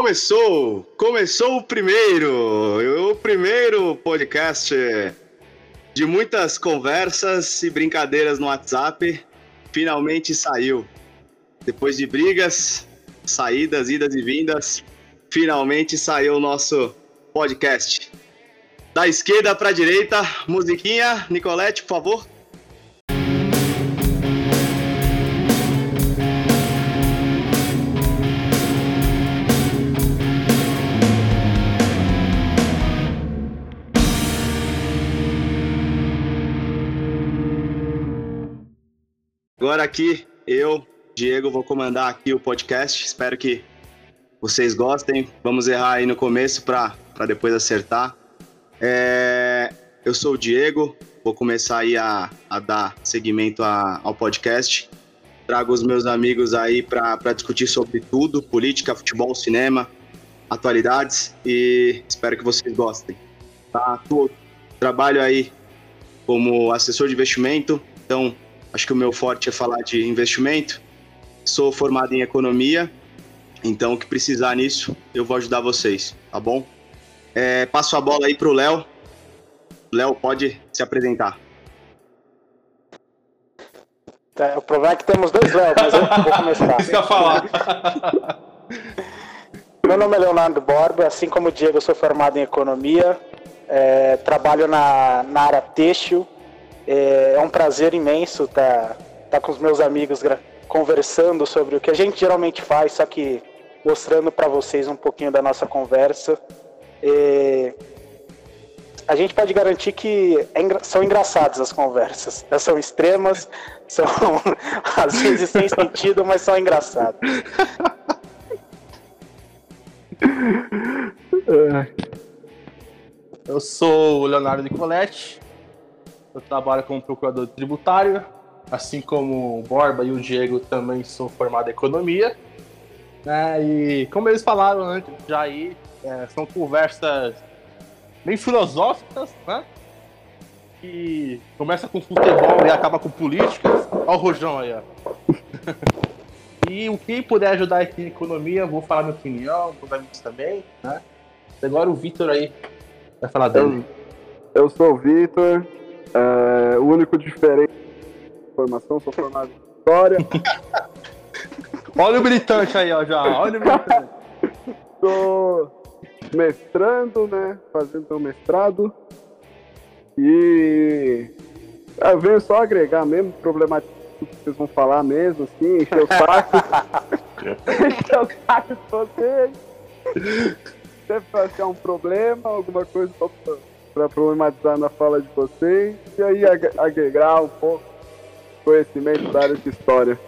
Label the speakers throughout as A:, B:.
A: Começou! Começou o primeiro! O primeiro podcast de muitas conversas e brincadeiras no WhatsApp. Finalmente saiu. Depois de brigas, saídas, idas e vindas, finalmente saiu o nosso podcast. Da esquerda para a direita, musiquinha. Nicolete, por favor. Agora aqui, eu, Diego, vou comandar aqui o podcast. Espero que vocês gostem. Vamos errar aí no começo para depois acertar. É, eu sou o Diego, vou começar aí a, a dar seguimento a, ao podcast. Trago os meus amigos aí para discutir sobre tudo: política, futebol, cinema, atualidades e espero que vocês gostem. Tá? Trabalho aí como assessor de investimento, então Acho que o meu forte é falar de investimento. Sou formado em economia, então o que precisar nisso, eu vou ajudar vocês, tá bom? É, passo a bola aí pro Léo. Léo, pode se apresentar.
B: Tá, o problema é que temos dois Léo, mas eu vou começar.
C: Isso que eu falar.
B: Meu nome é Leonardo Borba, assim como o Diego, eu sou formado em economia, é, trabalho na, na área têxtil é, é um prazer imenso estar tá, tá com os meus amigos conversando sobre o que a gente geralmente faz, só que mostrando para vocês um pouquinho da nossa conversa. É, a gente pode garantir que é são engraçadas as conversas. Elas são extremas, são às vezes sem sentido, mas são engraçadas.
C: Eu sou o Leonardo Nicoletti, eu trabalho como procurador tributário, assim como o Borba e o Diego também sou formado em economia. É, e como eles falaram antes, já aí, é, são conversas bem filosóficas, né? Que começa com futebol e acaba com política. Olha o rojão aí, ó. e o que puder ajudar aqui em economia, vou falar minha opinião, os amigos também, né? Agora o Vitor aí vai falar dele.
D: Eu, eu sou o Vitor, é, o único diferente formação, sou formado em história.
C: olha o militante aí, ó, já. Olha o militante.
D: Tô mestrando, né? Fazendo meu mestrado. E eu venho só agregar mesmo, problematizar o que vocês vão falar mesmo, assim, encher o saco. encher o saco de vocês. Sempre achar um problema, alguma coisa pra para problematizar na fala de vocês e aí agregar um pouco conhecimento da área de história.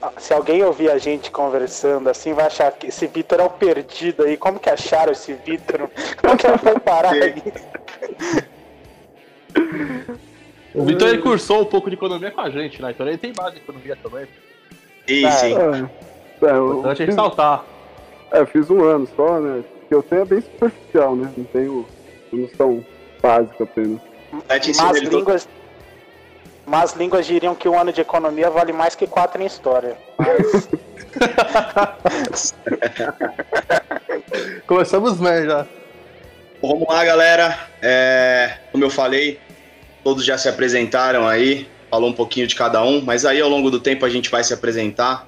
B: Ah, se alguém ouvir a gente conversando assim, vai achar que esse Vitor é o perdido aí. Como que acharam esse Vitor? Como que ele foi parar aí?
C: O Vitor ele cursou um pouco de economia com a gente, né? Então ele tem base de economia também.
A: Sim, sim.
D: É, é, eu,
C: Importante fiz, ressaltar.
D: É, fiz um ano só, né? Que eu tenho é bem superficial, né? Não tenho noção básica apenas.
B: Mas línguas, mas línguas diriam que um ano de economia vale mais que quatro em história. Mas...
C: Começamos bem já.
A: Vamos lá, galera. É, como eu falei, todos já se apresentaram aí, falou um pouquinho de cada um, mas aí ao longo do tempo a gente vai se apresentar.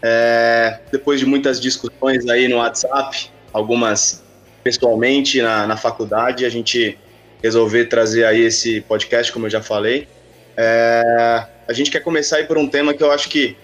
A: É, depois de muitas discussões aí no WhatsApp, algumas pessoalmente na, na faculdade, a gente resolver trazer aí esse podcast, como eu já falei. É, a gente quer começar aí por um tema que eu acho que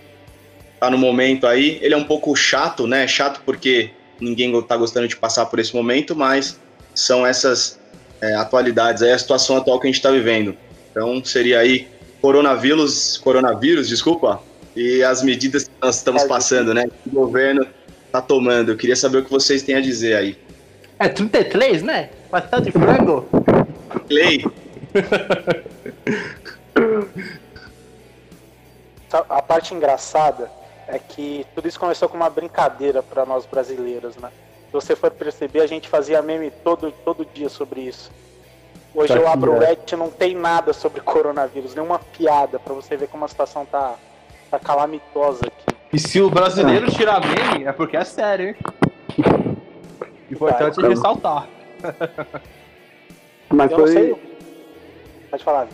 A: tá no momento aí. Ele é um pouco chato, né? Chato porque ninguém tá gostando de passar por esse momento, mas são essas é, atualidades aí, a situação atual que a gente está vivendo. Então seria aí coronavírus, coronavírus, desculpa, e as medidas que nós estamos passando, né? O governo tá tomando. Eu queria saber o que vocês têm a dizer aí.
C: É 33, né? Pastel de frango?
A: Clay.
B: A parte engraçada é que tudo isso começou com uma brincadeira para nós brasileiros, né? Se você for perceber, a gente fazia meme todo, todo dia sobre isso. Hoje tá eu abro o Reddit e não tem nada sobre coronavírus, nenhuma piada, para você ver como a situação tá, tá calamitosa aqui.
C: E se o brasileiro tirar meme, é porque é sério, hein? Importante
D: Tá,
C: ressaltar.
D: Mas
B: Eu
D: foi.
B: sei. Pode falar.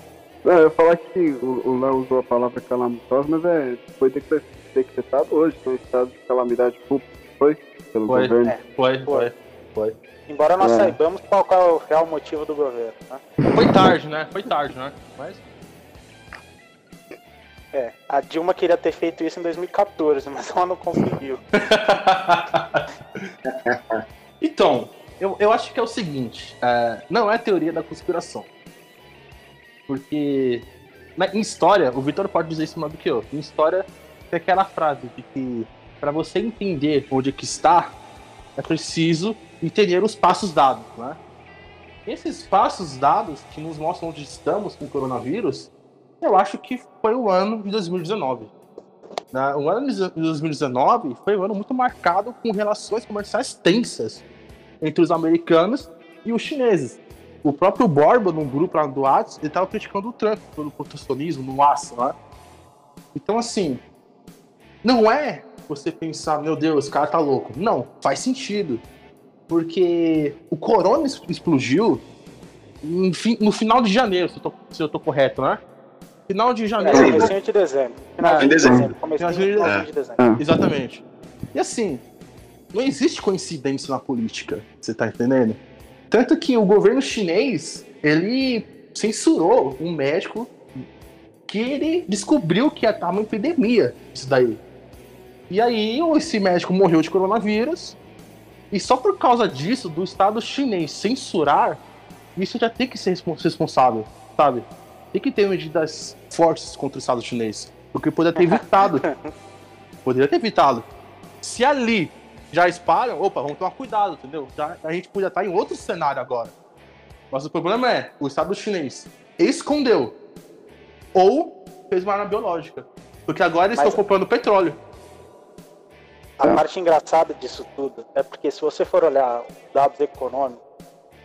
D: Não, eu ia falar que o o Léo usou a palavra calamitosa, mas é, foi decre- decretado hoje, foi um estado de calamidade pública, foi? Pelo
C: Foi.
D: governo.
B: É.
C: Foi, foi, foi.
B: Embora nós
D: É.
B: saibamos qual, qual é o real motivo do governo. Né?
C: Foi tarde, né? Foi tarde, né? Mas.
B: É, a Dilma queria ter feito isso em 2014, mas ela não conseguiu.
C: Então, eu, eu acho que é o seguinte: é, não é teoria da conspiração. Porque na, em história, o Vitor pode dizer isso mais do que eu. Em história, tem aquela frase de que para você entender onde que está, é preciso entender os passos dados, né? Esses passos dados que nos mostram onde estamos com o coronavírus, eu acho que foi o ano de 2019. Né? O ano de 2019 foi um ano muito marcado com relações comerciais tensas entre os americanos e os chineses. O próprio Borba, num grupo lá do Whats, ele estava criticando o Trump pelo protecionismo no aço, né? Então, assim, não é você pensar, meu Deus, esse cara tá louco. Não, faz sentido. Porque o corona explodiu no final de janeiro, se eu tô, se eu tô correto, né? Final de
B: É,
C: janeiro.
B: comecinho de dezembro. Finalzinho
A: em
B: de
A: dezembro.
B: dezembro.
C: De
B: finalzinho de dezembro.
C: Exatamente. E assim, não existe coincidência na política, você tá entendendo? Tanto que o governo chinês, ele censurou um médico que ele descobriu que ia estar uma epidemia isso daí. E aí esse médico morreu de coronavírus, e só por causa disso, do Estado chinês censurar, isso já tem que ser respon- responsável, sabe? Tem que ter medidas fortes contra o Estado chinês. Porque poderia ter evitado. Poderia ter evitado. Se ali já espalham, opa, vamos tomar cuidado, entendeu? Já, a gente podia estar em outro cenário agora. Mas o problema é, o Estado chinês escondeu. Ou fez uma arma biológica. Porque agora eles
B: Mas-
C: estão comprando petróleo.
B: A parte engraçada disso tudo é porque se você for olhar dados econômicos,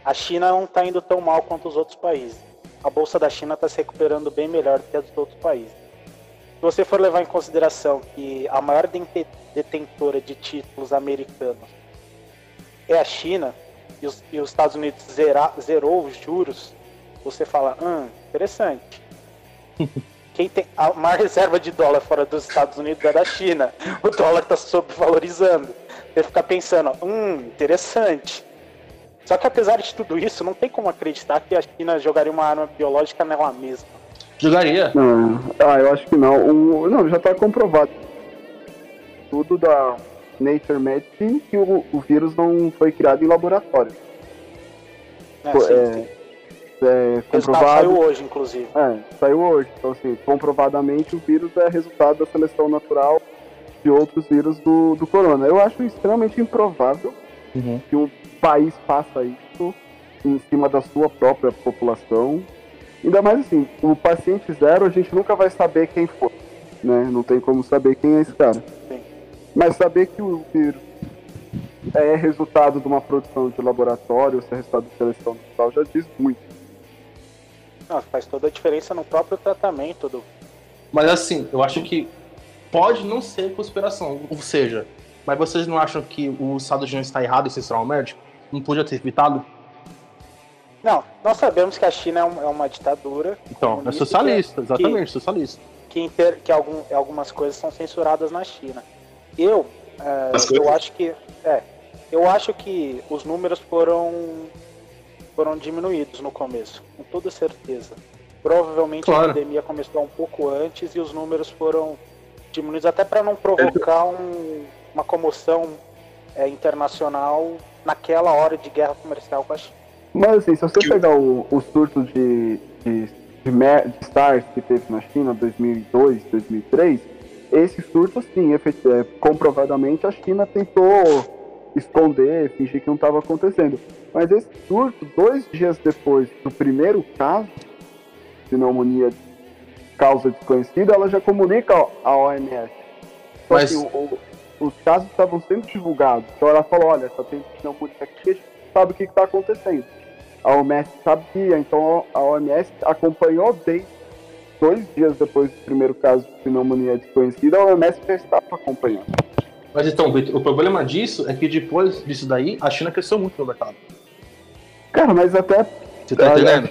B: a China não está indo tão mal quanto os outros países. A bolsa da China está se recuperando bem melhor do que a dos outros países. Se você for levar em consideração que a maior detentora de títulos americanos é a China e os, e os Estados Unidos zera- zerou os juros, você fala, hum, interessante. Quem tem a maior reserva de dólar fora dos Estados Unidos é da China. O dólar está sobrevalorizando. Você fica pensando, hum, interessante. Só que apesar de tudo isso, não tem como acreditar que a China jogaria uma arma biológica nela mesma.
C: Jogaria.
D: Não, ah, eu acho que não. O, não, já está comprovado. Tudo da Nature Medicine que o, o vírus não foi criado em laboratório.
B: Né?
D: Pô,
B: Sim,
D: é,
B: sim.
D: É comprovado.
B: saiu hoje, inclusive.
D: É, saiu hoje. Então, assim, comprovadamente o vírus é resultado da seleção natural de outros vírus do, do corona. Eu acho extremamente improvável
C: Uhum.
D: que um país faça isso em cima da sua própria população. Ainda mais assim, o paciente zero a gente nunca vai saber quem foi, né? Não tem como saber quem é esse cara.
B: Sim.
D: Mas saber que o vírus é resultado de uma produção de laboratório, se é resultado de seleção natural, já diz muito.
B: Não, faz toda a diferença no próprio tratamento do.
C: Mas assim, eu acho que pode não ser conspiração. Ou seja, mas vocês não acham que o Estado Unidos está errado em censurar o médico? Não podia ter evitado?
B: Não, nós sabemos que a China é, um- é uma ditadura
C: Então, é socialista, exatamente, socialista.
B: que, inter- que algum- algumas coisas são censuradas na China. Eu, é, eu acho que, é, eu acho que os números foram foram diminuídos no começo, com toda certeza. Provavelmente
C: Claro.
B: a pandemia começou um pouco antes e os números foram diminuídos até para não provocar um- uma comoção é, internacional naquela hora de guerra comercial com a China.
D: Mas assim, se você pegar o, o surto de, de, de, de SARS que teve na China 2002, 2003, esse surto, sim, é, comprovadamente a China tentou esconder, fingir que não estava acontecendo. Mas esse surto, dois dias depois do primeiro caso de pneumonia de causa desconhecida, ela já comunica à OMS. Só
C: Mas-
D: que o- o- os casos estavam sendo divulgados. Então ela falou, olha, só tem pneumonia aqui, a gente sabe o que está acontecendo. A OMS sabia, então a OMS acompanhou bem dois dias depois do primeiro caso de pneumonia desconhecida, a OMS já estava acompanhando.
C: Mas então, Vitor, o problema disso é que depois disso daí, a China cresceu muito no mercado.
D: Cara, mas até.
C: Você tá entendendo?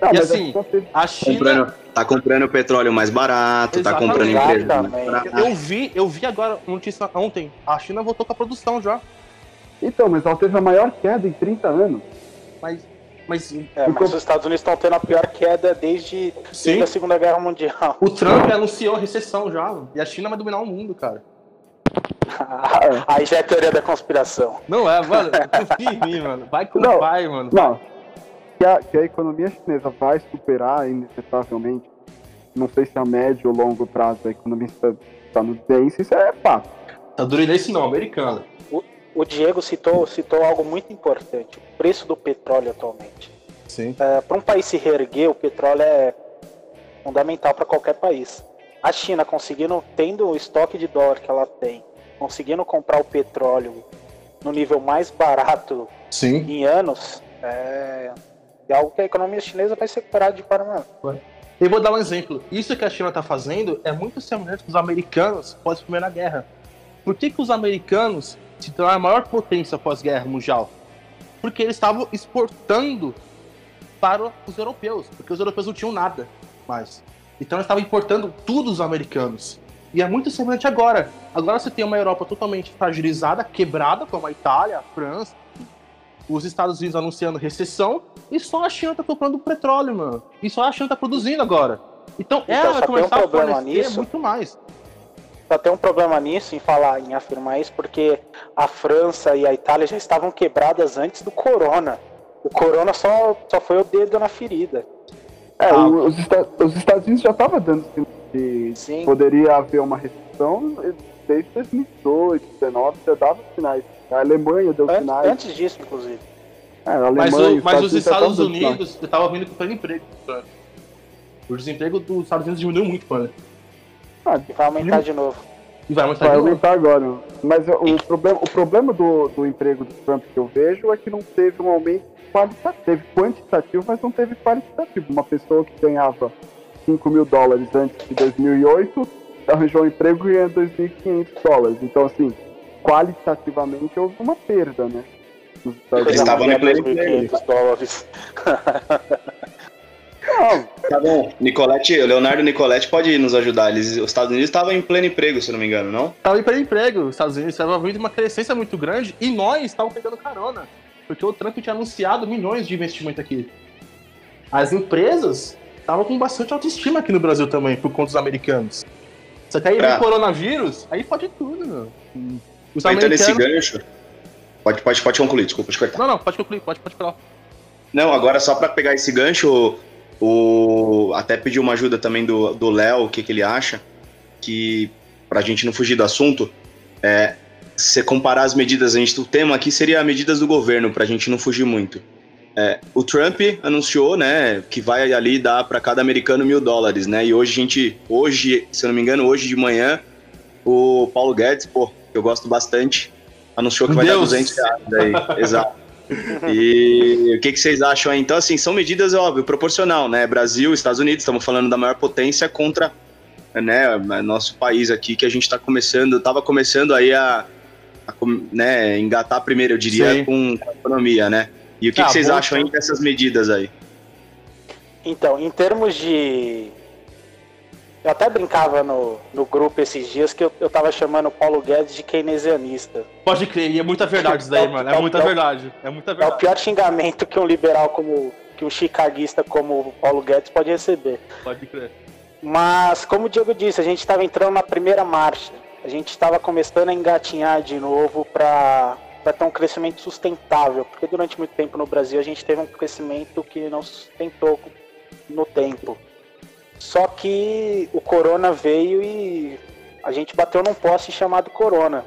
D: Não,
C: E assim, A China.
A: Tá comprando petróleo mais barato, tá comprando empresa mais.
C: Eu vi, eu vi agora notícia ontem. A China voltou com a produção já.
D: Então, mas ela teve a maior queda em 30 anos.
C: Mas. Mas.
B: É, mas os Estados Unidos estão tendo a pior queda desde, desde a Segunda Guerra Mundial.
C: O Trump anunciou a recessão já. E a China vai dominar o mundo, cara.
B: Aí já é teoria da conspiração.
C: Não é, mano. Confia em mim, mano. Vai com
D: Não.
C: o pai, mano.
D: Não. Que a, que a economia chinesa vai superar, inevitavelmente, não sei se a médio ou longo prazo a economia está- estadunidense, isso é fato.
C: Estadunidense não, americano.
B: O Diego citou, citou algo muito importante: o preço do petróleo atualmente.
C: Sim.
B: para um país se reerguer, o petróleo é fundamental para qualquer país. A China conseguindo, tendo o estoque de dólar que ela tem, conseguindo comprar o petróleo no nível mais barato
C: Sim.
B: em anos, é, é algo que a economia chinesa vai se recuperar de forma.
C: Eu vou dar um exemplo. Isso que a China está fazendo é muito semelhante com os americanos após a Primeira Guerra. Por que, que os americanos se tornaram a maior potência pós-guerra mundial? Porque eles estavam exportando para os europeus, porque os europeus não tinham nada mais. Então eles estavam importando tudo dos americanos. E é muito semelhante agora. Agora você tem uma Europa totalmente fragilizada, quebrada, como a Itália, a França, os Estados Unidos anunciando recessão, e só a China tá comprando petróleo, mano. E só a China tá produzindo agora. Então,
B: Então,
C: ela
B: só
C: vai
B: tem um
C: começar a
B: problema
C: fornecer
B: nisso.
C: muito mais.
B: Só tem um problema nisso em falar, em afirmar isso, porque a França e a Itália já estavam quebradas antes do corona. O corona só, só foi o dedo na ferida.
D: É,
C: Ah.
D: os, os Estados Unidos já estavam dando sinal que
B: Sim.
D: poderia haver uma recessão desde 2018, 2019, já dava sinais. A Alemanha deu
B: Antes,
D: sinais.
B: antes disso, inclusive.
D: É, a Alemanha,
C: Mas, o- mas os Estados
D: estavam.
C: Unidos, eu tava vendo que o pleno emprego. Trump. O desemprego dos Estados Unidos diminuiu muito, mano.
D: Ah,
B: E vai aumentar de novo.
C: E vai aumentar
D: Vai
C: de novo.
D: aumentar agora. Mas o problema, o problema do, do emprego do Trump que eu vejo é que não teve um aumento qualitativo. Teve quantitativo, mas não teve qualitativo. Uma pessoa que ganhava 5 mil dólares antes de 2008 arranjou um emprego ganhando 2.500 dólares. Então, assim, qualitativamente houve uma perda, né?
A: Eles estavam no pleno
B: 2.500 dólares.
D: Não,
A: Tá bom. Nicolette, o Leonardo Nicolette pode nos ajudar. Eles, os Estados Unidos estavam em pleno emprego, se eu não me engano, não?
C: Tava em pleno emprego. Os Estados Unidos estavam vindo uma crescência muito grande e nós estávamos pegando carona. Porque o Trump tinha anunciado milhões de investimento aqui. As empresas estavam com bastante autoestima aqui no Brasil também, por conta dos americanos. Só que aí vem o coronavírus, aí pode tudo, meu. Os
A: Aproveitando esse
C: americanos...
A: gancho. Pode, pode, pode concluir, desculpa, te cortar.
C: Não, não, pode concluir, pode, pode falar.
A: Não, agora só pra pegar esse gancho, o até pedir uma ajuda também do Léo, o que, que ele acha, que pra gente não fugir do assunto, é se você comparar as medidas, a gente, o tema aqui seria medidas do governo, pra gente não fugir muito. É, o Trump anunciou, né, que vai ali dar pra cada americano mil dólares, né, e hoje a gente, hoje, se eu não me engano, hoje de manhã, o Paulo Guedes, pô, que eu gosto bastante, anunciou que vai
C: Deus.
A: dar 200 reais aí, exato. E o que, que vocês acham aí? Então, assim, são medidas, óbvio, proporcional, né? Brasil, Estados Unidos, estamos falando da maior potência contra né, nosso país aqui, que a gente está começando, estava começando aí a, a né, engatar primeiro, eu diria,
C: Sim.
A: com, a economia, né? E o que,
C: Ah,
A: que vocês
C: bom,
A: acham aí dessas medidas aí?
B: Então, em termos de. Eu até brincava no, no grupo esses dias que eu, eu tava chamando o Paulo Guedes de keynesianista.
C: Pode crer, e é muita verdade isso daí,
B: É
C: mano.
B: é
C: É muita
B: é
C: verdade. É muita
B: É o
C: verdade.
B: pior xingamento que um liberal como. que um chicaguista como o Paulo Guedes pode receber.
C: Pode crer.
B: Mas, como o Diego disse, a gente estava entrando na primeira marcha. A gente estava começando a engatinhar de novo para ter um crescimento sustentável. Porque durante muito tempo no Brasil a gente teve um crescimento que não sustentou no tempo. Só que o corona veio e a gente bateu num poste chamado corona.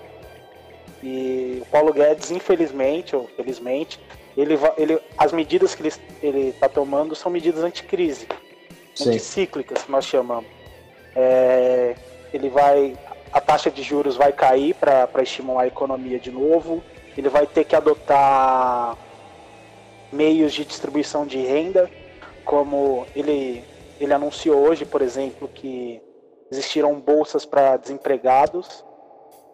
B: E o Paulo Guedes, infelizmente ou felizmente, ele, ele, as medidas que ele está tomando são medidas anticrise anticíclicas, que nós chamamos. É, ele vai, a taxa de juros vai cair para estimular a economia de novo. Ele vai ter que adotar meios de distribuição de renda, como ele ele anunciou hoje, por exemplo, que existiram bolsas para desempregados,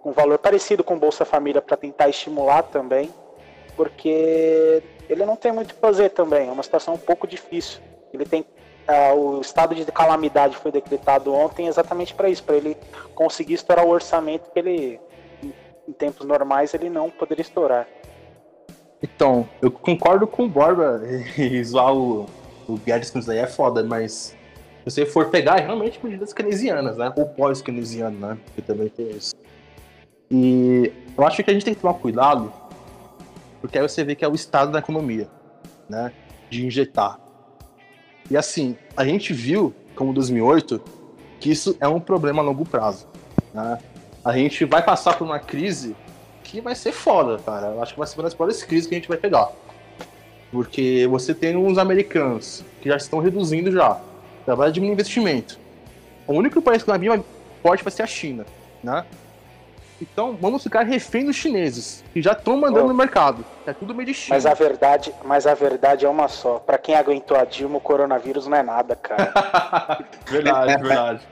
B: com valor parecido com Bolsa Família para tentar estimular também, porque ele não tem muito o que fazer também, é uma situação um pouco difícil. Ele tem uh, o estado de calamidade foi decretado ontem exatamente para isso, para ele conseguir estourar o orçamento que ele em tempos normais ele não poderia estourar.
C: Então, eu concordo com o Borba e zoar o, o Guedes com isso aí é foda, mas se você for pegar é realmente medidas keynesianas, né? Ou pós-keynesiano, né? Porque também tem isso. E eu acho que a gente tem que tomar cuidado, porque aí você vê que é o estado da economia, né? De injetar. E assim, a gente viu, como 2008, que isso é um problema a longo prazo, né? A gente vai passar por uma crise que vai ser foda, cara. Eu acho que vai ser uma das piores crises que a gente vai pegar. Porque você tem uns americanos que já estão reduzindo já. Já vai diminuir investimento. O único país que vai vir forte vai ser a China, né? Então vamos ficar refém dos chineses, que já estão mandando oh. no mercado. É tudo meio de China.
B: Mas a verdade, mas a verdade é uma só. Para quem aguentou a Dilma, o coronavírus não é nada, cara.
C: verdade, verdade.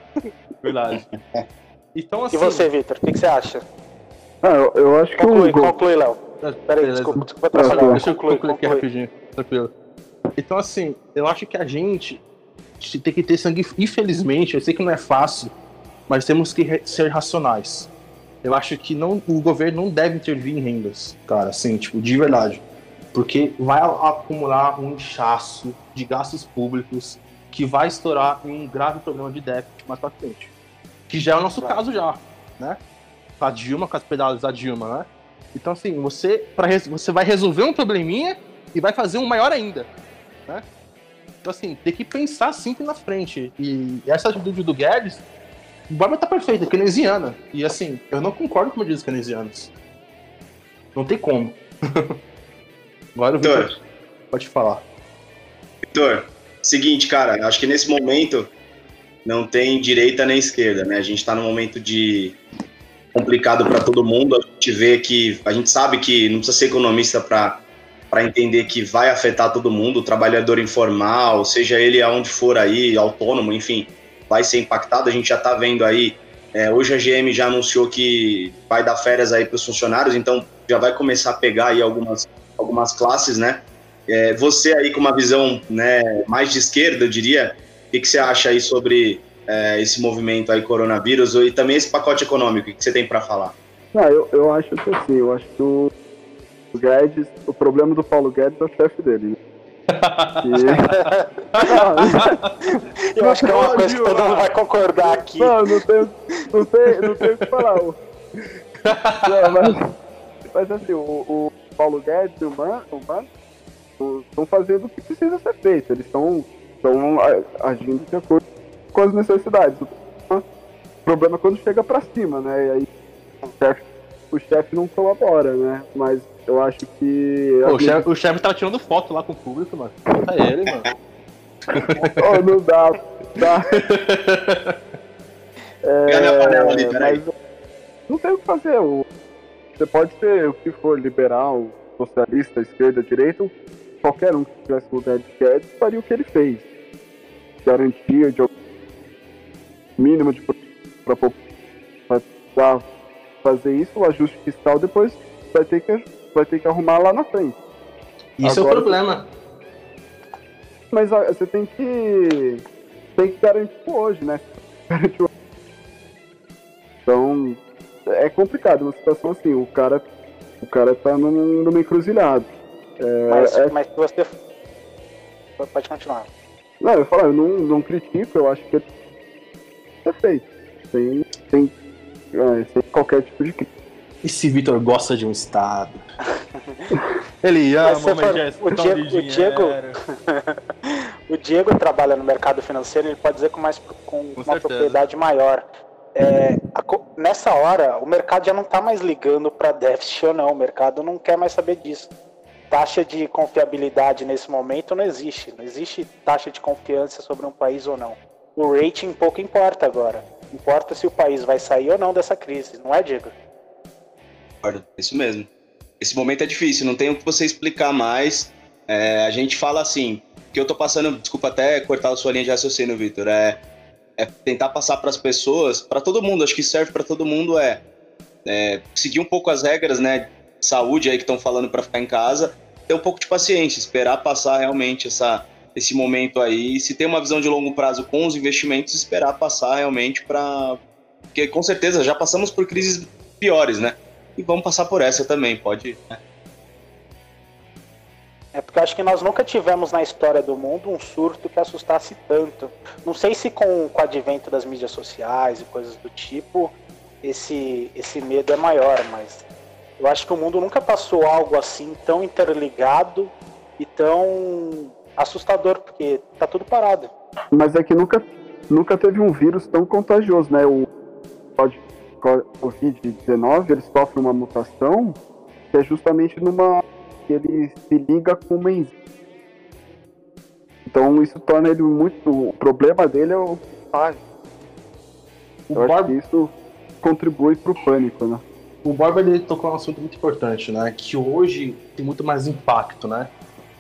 C: Verdade.
B: Então, assim... E você, Vitor, o que, que, você acha?
D: Ah, eu, eu acho
B: conclui,
D: que.
B: Conclui, Léo. Peraí, desculpa, desculpa atrapalhar.
C: Deixa eu concluir, conclui aqui rapidinho, tranquilo. Então, assim, eu acho que a gente tem que ter sangue. Infelizmente, eu sei que não é fácil, mas temos que ser racionais. Eu acho que não, o governo não deve intervir em rendas, cara, assim, tipo, de verdade. Porque vai acumular um inchaço de gastos públicos que vai estourar em um grave problema de déficit mais pra frente. Que já é o nosso claro. caso já, né? Com a Dilma, com as pedalas da Dilma, né? Então, assim, você, pra, você vai resolver um probleminha e vai fazer um maior ainda, né? Então, assim, tem que pensar sempre na frente. E essa atitude do Guedes, o Barba tá perfeita, é keynesiana. E, assim, eu não concordo com medidas keynesianas. Não tem como. Agora o Victor, pode falar.
A: Vitor, seguinte, cara, acho que nesse momento não tem direita nem esquerda, né? A gente está num momento de complicado para todo mundo. A gente vê que a gente sabe que não precisa ser economista para para entender que vai afetar todo mundo, o trabalhador informal, seja ele aonde for aí, autônomo, enfim, vai ser impactado. A gente já está vendo aí. É, hoje a GM já anunciou que vai dar férias aí para os funcionários, então já vai começar a pegar aí algumas, algumas classes, né? É, você aí com uma visão né, mais de esquerda, eu diria, o que, que você acha aí sobre é, esse movimento aí coronavírus e também esse pacote econômico? O que você tem para falar?
D: Ah, eu, eu acho que assim, eu acho que o, o Guedes, o problema do Paulo Guedes é o chefe dele. Né?
B: E... eu acho que é uma coisa que todo mundo vai concordar aqui.
D: Não, não tem, não tem, não tem o que falar. Não, mas, mas assim, o, o Paulo Guedes e o Man, o Man estão fazendo o que precisa ser feito. Eles estão estão agindo de acordo com as necessidades. O problema é quando chega para cima, né? E aí o chefe, o chefe não colabora, né? Mas eu acho que.
C: Pô, o, chefe, o chefe tava tirando foto lá com o público, mano. Tá ele, mano.
D: oh, não dá. dá. é, mas não tem o que fazer. Você pode ser o que for liberal, socialista, esquerda, direita, qualquer um que tivesse lugar de Guedes faria o que ele fez. Garantia de mínimo de para fazer isso, o ajuste fiscal depois vai ter que, vai ter que arrumar lá na frente.
C: Isso Agora, é o problema.
D: Mas você tem que tem que garantir hoje, né? Então é complicado uma situação assim, o cara o cara tá num, numa encruzilhada.
B: É, mas, é... mas se você. Pode continuar.
D: Não, eu falo, eu não, não critico, eu acho que é feito. Sem, sem, é, sem qualquer tipo de crítica.
C: Esse Vitor gosta de um Estado. Ele ama, mas já é
B: o Diego, o Diego, o Diego trabalha no mercado financeiro, ele pode dizer com, mais, com, com uma certeza. propriedade maior. É, a, nessa hora, o mercado já não está mais ligando para déficit ou não. O mercado não quer mais saber disso taxa de confiabilidade nesse momento não existe. Não existe taxa de confiança sobre um país ou não. O rating pouco importa agora. Importa se o país vai sair ou não dessa crise, não é, Diego?
A: Isso mesmo. Esse momento é difícil, não tem o que você explicar mais. É, a gente fala assim, que eu tô passando, desculpa até cortar a sua linha de raciocínio, Vitor, é, é tentar passar para as pessoas, para todo mundo, acho que serve para todo mundo é, é, seguir um pouco as regras, né, de saúde aí que estão falando para ficar em casa, ter um pouco de paciência, esperar passar realmente essa esse momento aí, se tem uma visão de longo prazo com os investimentos, esperar passar realmente para porque com certeza já passamos por crises piores, né? E vamos passar por essa também, pode. Né?
B: É porque acho que nós nunca tivemos na história do mundo um surto que assustasse tanto. Não sei se com, com o advento das mídias sociais e coisas do tipo, esse, esse medo é maior, mas eu acho que o mundo nunca passou algo assim tão interligado e tão assustador, porque tá tudo parado.
D: Mas é que nunca, nunca teve um vírus tão contagioso, né? O Covid-19, ele sofre uma mutação que é justamente numa que ele se liga com uma enzima. Então isso torna ele muito. O problema dele é o pânico. Eu acho que isso contribui para o pânico, né?
C: O Borba ele tocou um assunto muito importante, né? Que hoje tem muito mais impacto, né?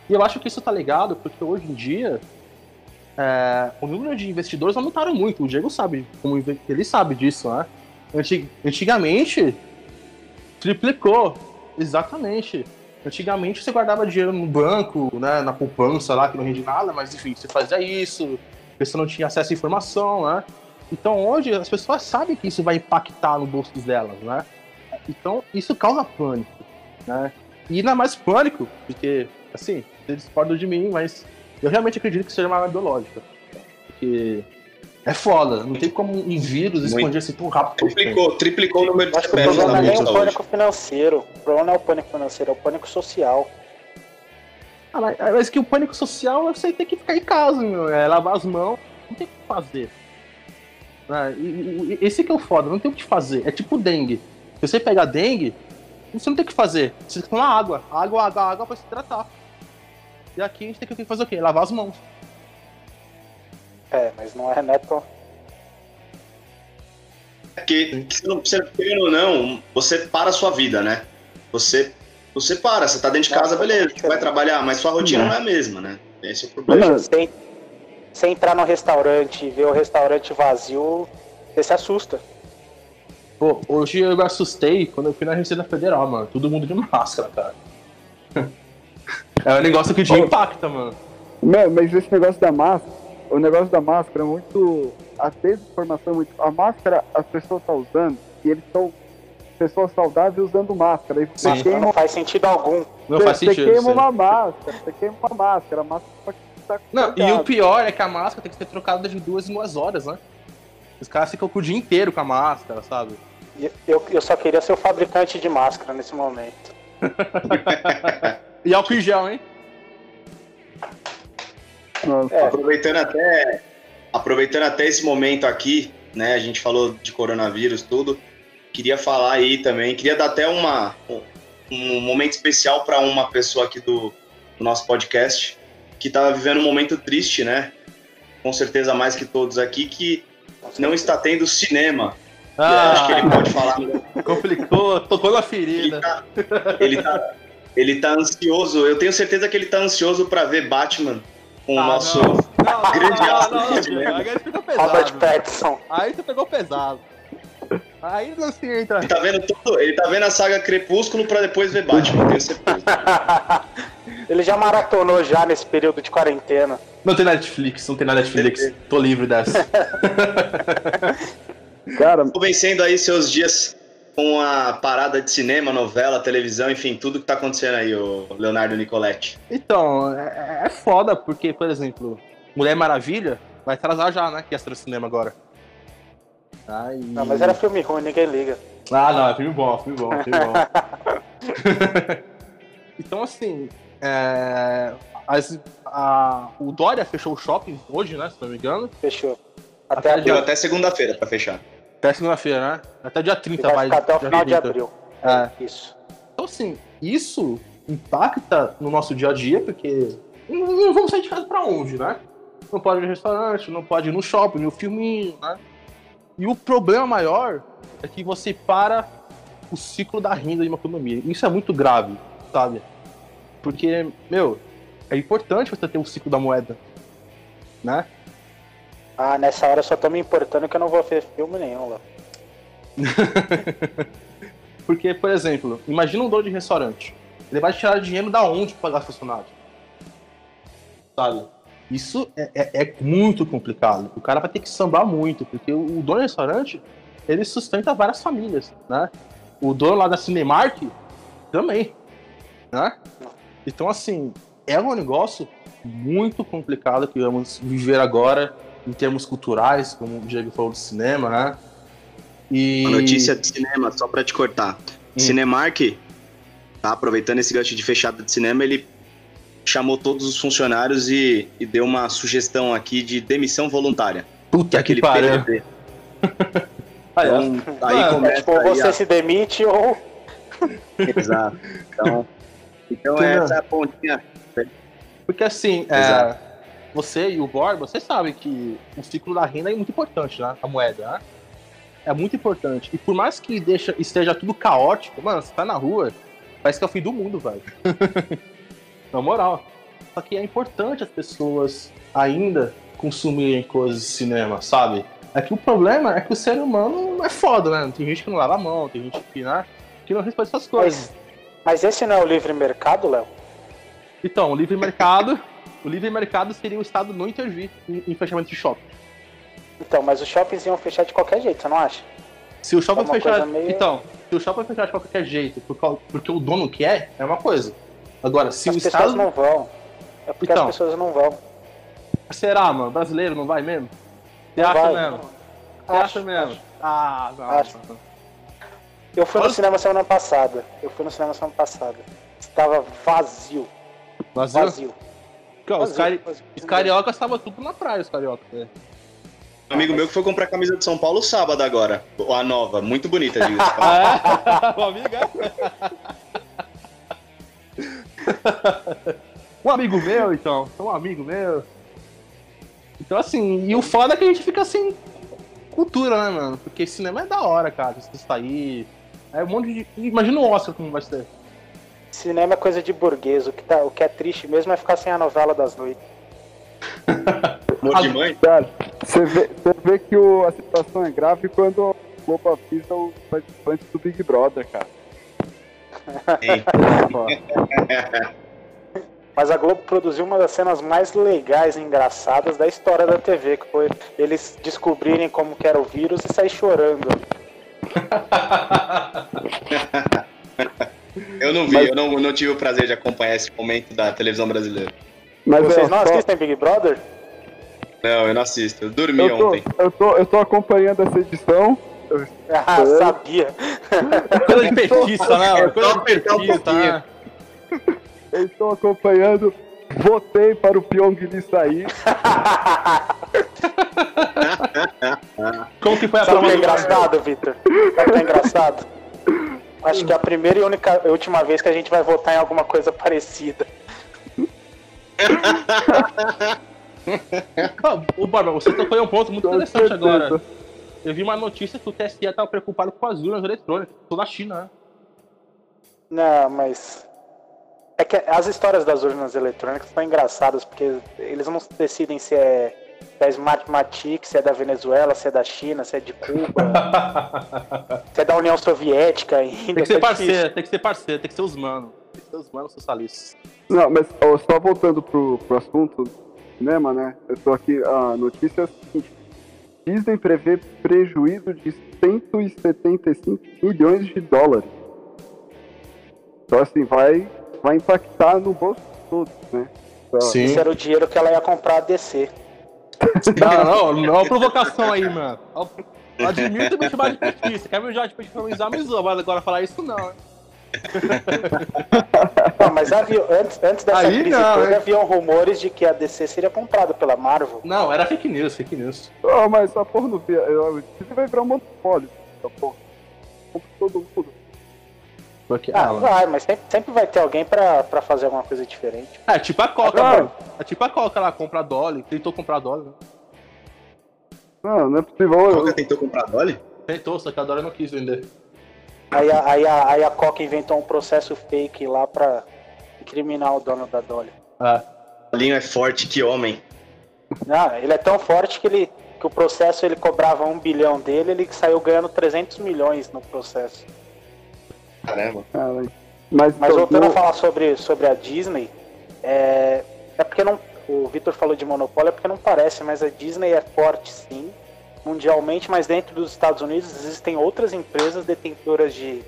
C: E eu acho que isso tá ligado porque hoje em dia é, o número de investidores aumentaram muito. O Diego sabe, como ele sabe disso, né? Antigamente triplicou, exatamente. Antigamente você guardava dinheiro no banco, né, na poupança lá, que não rende nada, mas enfim, você fazia isso, você não tinha acesso à informação, né? Então hoje as pessoas sabem que isso vai impactar no bolso delas, né? Então isso causa pânico, né? E ainda mais pânico, porque, assim, eles discordam de mim, mas eu realmente acredito que seja uma arma biológica. Porque é foda, não tem como um vírus expandir-se tão rápido.
A: Triplicou, triplicou o número de
B: Acho que o problema não é nem o pânico financeiro. O problema não é o pânico financeiro, é o pânico social.
C: Ah, mas, mas, que o pânico social é você ter que ficar em casa, meu. É lavar as mãos, não tem o que fazer. Ah, e, e, esse que é o foda, não tem o que fazer. É tipo dengue. Se você pegar dengue, você não tem o que fazer. Você tem que tomar água. Água, água, água pra se tratar. E aqui a gente tem que fazer o quê? Lavar as mãos.
B: É, mas não é neto.
A: É que, que não, você querendo ou não, você para a sua vida, né? Você, você para, você tá dentro de casa, beleza, você vai trabalhar, mas sua rotina não. não é a mesma, né? Esse é o problema.
B: Sem, sem entrar no restaurante e ver o restaurante vazio, você se assusta.
C: Pô, hoje eu me assustei quando eu fui na Receita Federal, mano. Todo mundo de máscara, cara. é um negócio que te impacta, mano.
D: Não, mas esse negócio da máscara, o negócio da máscara é muito. A desinformação é muito. A máscara as pessoas estão usando e eles são pessoas saudáveis usando máscara.
B: Sim. Queima... Não faz sentido algum.
C: Não você, faz sentido.
D: Você queima uma máscara, você queima uma máscara, a máscara
C: tá Não, e o pior é que a máscara tem que ser trocada de duas em duas horas, né? Os caras ficam o dia inteiro com a máscara, sabe?
B: Eu, eu só queria ser o fabricante de máscara nesse momento.
C: e álcool em gel, hein?
A: É. Aproveitando até aproveitando até esse momento aqui, né? A gente falou de coronavírus, tudo. Queria falar aí também, queria dar até uma um momento especial para uma pessoa aqui do, do nosso podcast que estava vivendo um momento triste, né? Com certeza mais que todos aqui que não está tendo cinema. Ah, acho que ele pode falar.
C: Complicou, tocou na ferida.
A: Ele tá, ele tá, ele tá ansioso. Eu tenho certeza que ele tá ansioso para ver Batman com ah, o nosso não. Não, grande
C: não, não, não, Aí ficou pesado.
B: Robert Pattinson.
C: Aí você pegou pesado. Aí não se entra.
A: Ele tá vendo tudo, ele tá vendo a saga Crepúsculo pra depois ver Batman, tenho certeza.
B: ele já maratonou já nesse período de quarentena.
C: Não tem Netflix, não tem na Netflix. Tô livre dessa.
A: Cara, tô vencendo aí seus dias com a parada de cinema, novela, televisão, enfim, tudo que tá acontecendo aí, o Leonardo Nicoletti?
C: Então, é, é foda, porque, por exemplo, Mulher Maravilha vai atrasar já, né? Que no cinema agora.
B: Ai... Não, mas era filme ruim, ninguém liga.
C: Ah, não, é filme bom, filme bom, filme bom. então, assim, é... As, a... o Dória fechou o shopping hoje, né? Se não me engano.
B: Fechou.
A: Até, até, até segunda-feira pra fechar.
C: Até segunda-feira, né? Até dia 30
B: vai. vai até o final de abril. É. Isso.
C: Então, assim, isso impacta no nosso dia a dia, porque não, não vamos sair de casa pra onde, né? Não pode ir no restaurante, não pode ir no shopping, no filminho, né? E o problema maior é que você para o ciclo da renda de uma economia. Isso é muito grave, sabe? Porque, meu, é importante você ter o ciclo da moeda, né?
B: Ah, nessa hora eu só tô me importando que eu não vou ver filme nenhum lá.
C: Porque, por exemplo, imagina um dono de restaurante. Ele vai tirar dinheiro da onde para pagar funcionário? Sabe? Isso é, é, é, muito complicado. O cara vai ter que sambar muito, porque o, dono do restaurante, ele sustenta várias famílias, né? O dono lá da Cinemark também, né? Então, assim, é um negócio muito complicado que vamos viver agora em termos culturais, como o Diego falou do cinema, né?
A: E... Uma notícia de cinema, só para te cortar. Hum. Cinemark, tá aproveitando esse gancho de fechada de cinema, ele chamou todos os funcionários e, e deu uma sugestão aqui de demissão voluntária.
C: Puta que pariu.
B: então, aí começa tipo, ou você a... se demite ou...
A: Exato. Então, então essa é a pontinha.
C: Porque assim, é, você e o Borba, vocês sabem que o ciclo da renda é muito importante, né? A moeda, né? É muito importante. E por mais que deixa, esteja tudo caótico, mano, você tá na rua, parece que é o fim do mundo, velho. na moral. Só que é importante as pessoas ainda consumirem coisas de cinema, sabe? É que o problema é que o ser humano é foda, né? Tem gente que não lava a mão, tem gente que, né, que não respeita essas coisas.
B: Mas, mas esse não é o livre mercado, Léo?
C: Então, o livre mercado, o livre mercado seria o Estado não intervir em, fechamento de shopping.
B: Então, mas os shoppings iam fechar de qualquer jeito, você não acha?
C: Se o shopping é fechar. Meio... Então, se o shopping fechar de qualquer jeito, porque o dono quer, é uma coisa. Agora, se
B: as
C: o
B: Estado. não vão. É porque então, as pessoas não vão.
C: Será, mano? Brasileiro não vai mesmo? Você acha vai, mesmo? Você acha mesmo? Acho. Ah, não. Acho.
B: Eu fui no cinema semana passada. Eu fui no cinema semana passada. Estava vazio.
C: Vazio? Vazio. Vazio, os, cari... os cariocas estavam tudo na praia, os cariocas. É.
A: Um amigo meu que foi comprar a camisa de São Paulo sábado agora. A nova, muito bonita, digo.
C: ah, o amigo é? um amigo meu, então. Um amigo meu. Então, assim, e o foda é que a gente fica assim. Cultura, né, mano? Porque cinema é da hora, cara. Você sair. É um monte de. Imagina o Oscar como vai ser.
B: Cinema é coisa de burguês. O que, tá, o que é triste mesmo é ficar sem a novela das noites.
A: Amor de mãe?
D: Cara, você vê, você vê que o, a situação é grave quando o Globo avisa os participantes do Big Brother, cara.
B: Mas a Globo produziu uma das cenas mais legais e engraçadas da história da TV, que foi eles descobrirem como que era o vírus e sair chorando.
A: Eu não vi, Mas... eu não, não tive o prazer de acompanhar esse momento da televisão brasileira.
B: Mas Vocês é, não assistem Big Brother?
A: Não, eu não assisto. Eu dormi eu
D: tô,
A: ontem.
D: Eu tô, eu tô acompanhando essa edição.
B: Ah, sabia.
C: Coisa de petista, né? Coisa de petista, né?
D: Eu estou acompanhando. Votei para o Pyong Lee sair.
C: Como que foi a
B: Sabe prova? é engraçado, Vitor? Sabe que é engraçado? Acho que é a primeira e única, última vez que a gente vai votar em alguma coisa parecida.
C: Ô, Barba, você tocou em um ponto muito interessante agora. Eu vi uma notícia que o TSE estava preocupado com as urnas eletrônicas. Tô na China, né?
B: Não, mas. É que as histórias das urnas eletrônicas são engraçadas, porque eles não decidem se é da Smartmatic, se é da Venezuela, se é da China, se é de Cuba, se é da União Soviética ainda.
C: Tem que ser é parceiro, difícil. tem que ser parceiro, tem que ser os manos. Tem que ser os manos socialistas.
D: Não, mas ó, só voltando pro, pro assunto, cinema, né? Eu tô aqui, a notícia é a seguinte. Disney prevê prejuízo de 175 milhões de dólares. Então, assim, vai, vai impactar no bolso de todos, né?
B: Então, Sim. Esse era o dinheiro que ela ia comprar a DC.
C: Não, não, não é uma provocação aí, mano. Admito me chamar de petista. Quer me chamar de petista, me zoa, mas agora falar isso não,
B: não, mas havia, antes, antes dessa Aí crise não, toda, haviam rumores de que a DC seria comprada pela Marvel.
C: Não, era fake news, fake news.
D: Oh, mas a porra não via. Você vai virar um monopólio. Porra. Todo mundo.
B: Porque, ah, ah vai, mas sempre, sempre, vai ter alguém pra, pra fazer alguma coisa diferente.
C: É, tipo a Coca, ah, mano. É tipo a Coca lá, compra a Dolly. Tentou comprar a Dolly, né?
D: Não, não é possível.
A: A Coca tentou comprar a Dolly?
C: Tentou, só que a Dolly não quis vender.
B: Aí, a, aí, aí a Coca inventou um processo fake lá pra incriminar o dono da Dolly.
C: É.
A: Paulinho é forte, que homem.
B: Não, ele é tão forte que ele que o processo ele cobrava um bilhão dele, ele saiu ganhando 300 milhões no processo.
A: Caramba.
D: Caralho. Mas,
B: Mas voltando a
D: no-
B: falar sobre, sobre a Disney, é, é porque não. O Vitor falou de monopólio, é porque não parece, mas a Disney é forte sim, mundialmente, mas dentro dos Estados Unidos existem outras empresas detentoras de.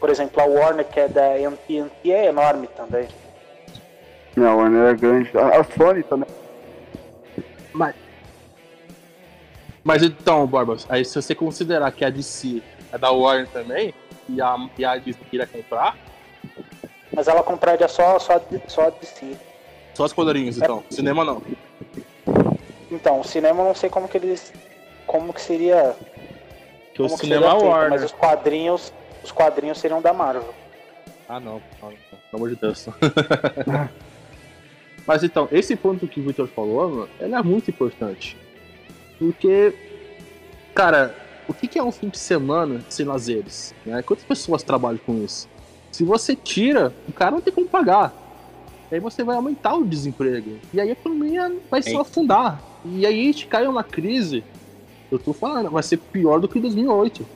B: Por exemplo, a Warner, que é da AT&T, é enorme também.
D: Não, a Warner é grande. A, a Sony também.
C: Mas, mas então, Borbas, aí se você considerar que a DC é da Warner também, e a, e a Disney queria comprar,
B: Mas ela compraria só, só, só de si.
C: só os colorinhos, então. Cinema não.
B: Então, o cinema eu não sei como que eles. Como que seria.
C: Que o cinema é
B: seria
C: a
B: feito,
C: Warner.
B: Mas os quadrinhos. Os quadrinhos seriam da Marvel.
C: Ah, não. não, não, Pelo amor de Deus. Mas então, esse ponto que o Victor falou, mano, ele é muito importante. Porque, cara, o que que é um fim de semana sem lazeres? Né? Quantas pessoas trabalham com isso? Se você tira, o cara não tem como pagar. E aí você vai aumentar o desemprego. E aí a economia vai se
A: Sim.
C: afundar. E aí a gente cai numa crise, eu tô falando, vai ser pior do que 2008.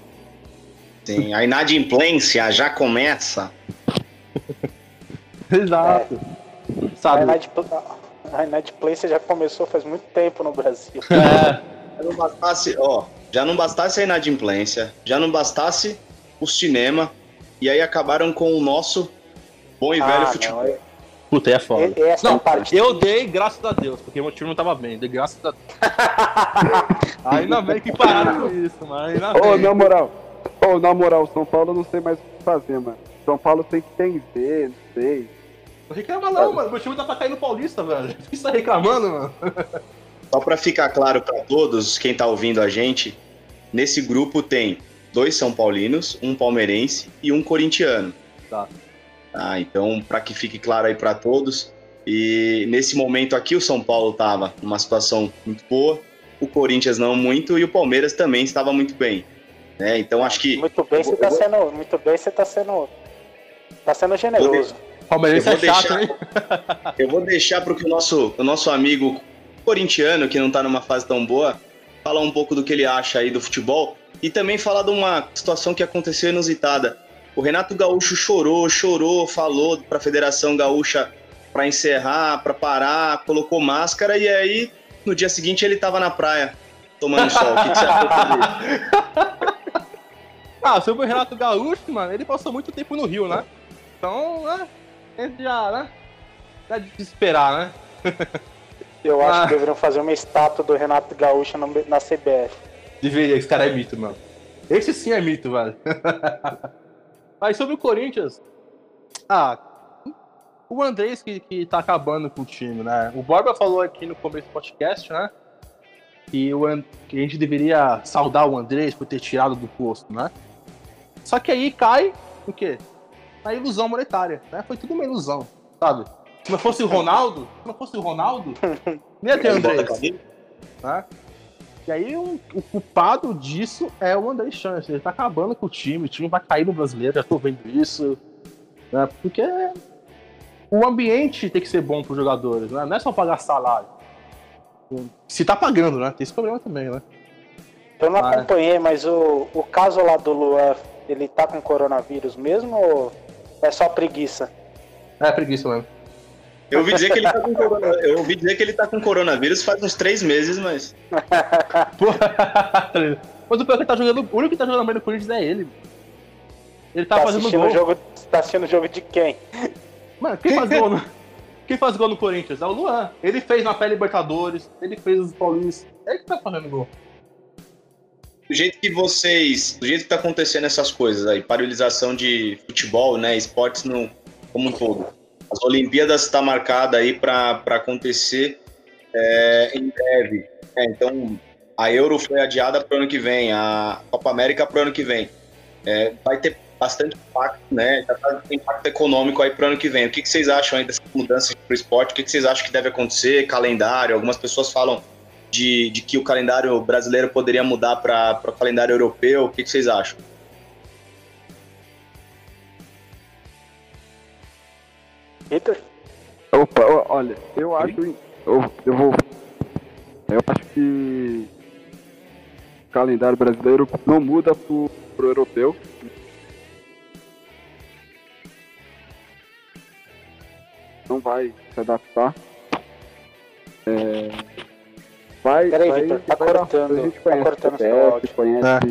A: Sim, a inadimplência já começa.
C: Exato.
B: A
C: Sabe?
B: Inadpl- a Inadimplência já começou faz muito tempo no Brasil.
C: É,
A: Já não bastasse, ó, já não bastasse a inadimplência, já não bastasse o cinema, e aí acabaram com o nosso bom e velho
B: Ah,
A: futebol.
B: não, é-
C: puta, é foda.
B: é- essa é
C: Não,
B: a parte.
C: Eu dei, graças a Deus, porque meu time não tava bem. Dei graças a Deus. Ainda bem que pararam com isso, mano. Ainda
D: Ô,
C: bem.
D: na moral. Ô, na moral, São Paulo eu não sei mais o que fazer, mano. São Paulo tem que Z, não sei.
C: Não reclama não, mano. Meu time tá pra cair no Paulista, velho. Por que você tá reclamando, mano?
A: Só para ficar claro para todos, quem tá ouvindo a gente, nesse grupo tem dois São Paulinos, um palmeirense e um corintiano.
C: Tá.
A: Tá, então, para que fique claro aí para todos, e nesse momento aqui o São Paulo tava numa situação muito boa, o Corinthians não muito e o Palmeiras também estava muito bem. Né? Então acho que
B: Muito bem, você tá sendo. Muito bem, você tá sendo. Tá sendo generoso.
C: Palmeirense
A: Eu
C: é
A: vou
C: chato,
A: deixar-
C: hein?
A: Eu vou deixar para o nosso, o nosso amigo corintiano, que não está numa fase tão boa, falar um pouco do que ele acha aí do futebol e também falar de uma situação que aconteceu inusitada. O Renato Gaúcho chorou, chorou, falou para a Federação Gaúcha para encerrar, para parar, colocou máscara e aí no dia seguinte ele estava na praia tomando sol. O que, que você?
C: Ah, sobre o Renato Gaúcho, mano, ele passou muito tempo no Rio, né? Então, né? Já, né? Já de esperar, né?
B: Eu acho
C: Ah.
B: que deveriam fazer uma estátua do Renato Gaúcho no- na CBF.
C: Deveria, esse cara é mito, mano. Esse sim é mito, velho. Mas sobre o Corinthians. Ah, o Andrés que, que tá acabando com o time, né? O Borba falou aqui no começo do podcast, né? Que, o, que a gente deveria saudar o Andrés por ter tirado do posto, né? Só que aí cai o quê? Na ilusão monetária, né? Foi tudo uma ilusão, sabe? Se não fosse o Ronaldo, se não fosse o Ronaldo, não ia ter Andrés né? E aí o, o culpado disso é o André Chance. Ele tá acabando com o time, o time vai cair no brasileiro, já tô vendo isso. Né? Porque o ambiente tem que ser bom pros jogadores, né? Não é só pagar salário. Se tá pagando, né? Tem esse problema também, né?
B: Eu não
C: Ah, é.
B: acompanhei, mas o, o caso lá do Luan, ele tá com coronavírus mesmo ou é só preguiça?
C: É preguiça mesmo.
A: Eu ouvi dizer que ele tá com corona- eu ouvi dizer que ele tá com coronavírus faz uns três meses, mas
C: Mas o pior é que tá jogando. O único que tá jogando bem no Corinthians é ele. Ele tá,
B: Tá,
C: fazendo gol.
B: jogo. Tá assistindo o jogo de quem?
C: Mano, quem faz gol no... Quem faz gol no Corinthians? É o Luan. Ele fez na pé Libertadores, ele fez os Paulistas. É ele que tá fazendo gol.
A: do jeito que vocês, do jeito que tá acontecendo essas coisas aí, paralisação de futebol, né, esportes no, como um todo. As Olimpíadas está marcada aí para acontecer é, em breve. É, então, a Euro foi adiada para o ano que vem, a Copa América para o ano que vem. É, vai ter bastante impacto, né? Já tá impacto econômico aí para o ano que vem. O que, que vocês acham aí dessas mudanças para o esporte? O que, que vocês acham que deve acontecer? Calendário? Algumas pessoas falam de, de que o calendário brasileiro poderia mudar para o calendário europeu. O que, que vocês acham?
B: Vitor?
D: Opa, olha, eu acho. Eu, eu vou. Eu acho que o calendário brasileiro não muda pro, pro europeu. Não vai se adaptar. É, vai,
B: Peraí,
D: vai,
B: Vitor, tá cortando,
D: a gente
B: tá
D: conhece
B: cortando
D: o
B: seu áudio.
D: conhece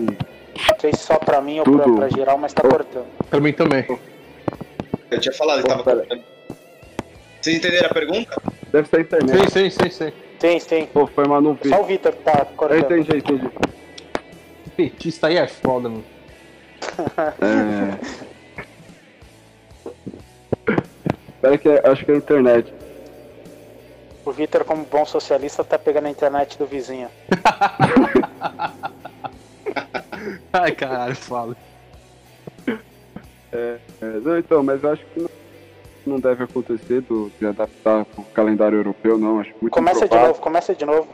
B: Não sei se só pra mim ou pra,
D: Tudo.
B: pra geral, mas tá
D: Oh.
B: cortando.
C: Pra mim também.
A: Eu tinha falado que tava
D: Opa.
A: cortando. Vocês entenderam a pergunta?
D: Deve ser a internet.
C: Sim, sim, sim, sim.
B: Tem, tem.
D: Pô, foi mal, vi.
B: Só o Vitor que tá
D: Eu
B: cortando.
D: entendi, entendi.
C: Petista aí é foda, mano.
D: É... Espera que é- acho que é a internet.
B: O Vitor, como bom socialista, tá pegando a internet do vizinho.
C: Ai, caralho, fala.
D: É, não, então, mas eu acho que não, não deve acontecer do, de adaptar o calendário europeu, não. Acho muito
B: Começa de
D: improvável.
B: novo, começa de novo.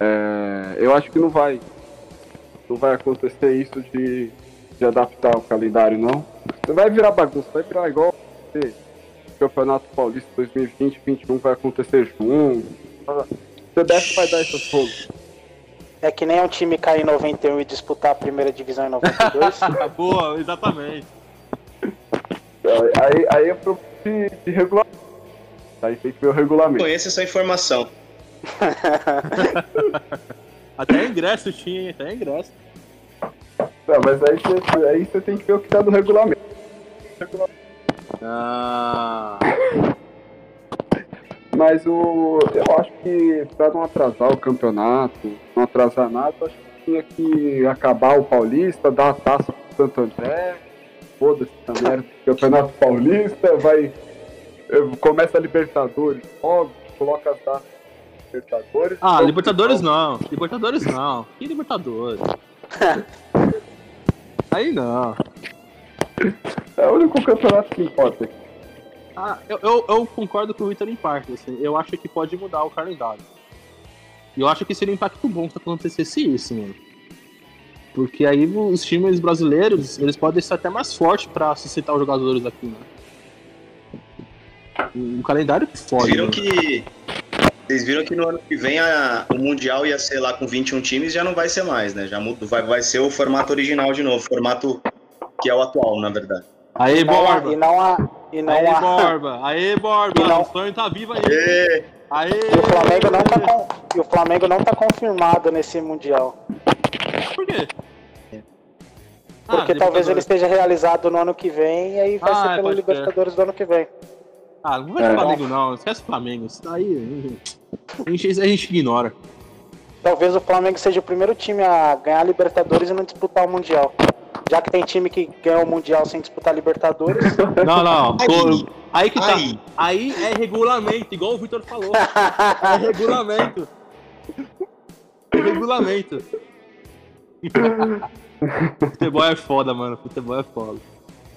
D: É, eu acho que não vai. Não vai acontecer isso de, de adaptar o calendário, não. Vai virar bagunça, vai virar igual esse Campeonato Paulista 2020-2021 vai acontecer junto. O CBF vai dar essas fogo.
B: É que nem um time cair em 91 e disputar a primeira divisão em 92.
C: Boa, exatamente.
D: Aí, aí é pro de, de regulamento. Aí tem que ver o regulamento.
A: Conheço essa informação.
C: Até ingresso tinha, hein? Até ingresso.
D: Não, mas aí você, aí você tem que ver o que tá no regulamento.
C: Ah.
D: Mas o, eu acho que pra não atrasar o campeonato, não atrasar nada, eu acho que tinha que acabar o Paulista, dar a taça pro Santo André, foda-se essa merda, Campeonato Paulista, vai. Começa a Libertadores, óbvio, coloca as datas da Libertadores.
C: Ah, Libertadores não. Libertadores não. Que Libertadores? Aí não.
D: É o único campeonato que importa.
C: Ah, eu, eu, eu concordo com o Victor em parte, assim. Eu acho que pode mudar o calendário. E eu acho que seria um impacto bom se acontecesse isso, mano. Porque aí os times brasileiros, eles podem ser até mais fortes pra suscitar os jogadores aqui, né? O calendário que
A: Vocês
C: fode,
A: viram
C: mano.
A: que. Vocês viram que no ano que vem a- o Mundial ia ser lá com 21 times já não vai ser mais, né? Já muda, vai, vai ser o formato original de novo, formato que é o atual, na verdade.
B: Há-
C: Borba!
B: e não há. E não
C: Aí,
B: há.
C: Borba! Aí, Borba!
B: E não-
C: O sonho tá vivo aí!
A: E...
C: Aí!
B: E o Flamengo não tá com- e o Flamengo não tá confirmado nesse mundial.
C: Por quê?
B: Porque
C: Ah,
B: talvez ele esteja realizado no ano que vem e aí vai
C: Ah,
B: ser pelo. Libertadores do ano que vem.
C: Ah, não vai
D: É.
C: ser Flamengo, não. Esquece o Flamengo. Isso daí. A gente, a gente ignora.
B: Talvez o Flamengo seja o primeiro time a ganhar a Libertadores e não disputar o Mundial. Já que tem time que ganhou o Mundial sem disputar a Libertadores.
C: Não, não.
A: Aí.
C: Aí que tá.
A: Aí.
C: Aí é regulamento, igual o Vitor falou. É regulamento. É regulamento. Futebol é foda, mano. Futebol é foda.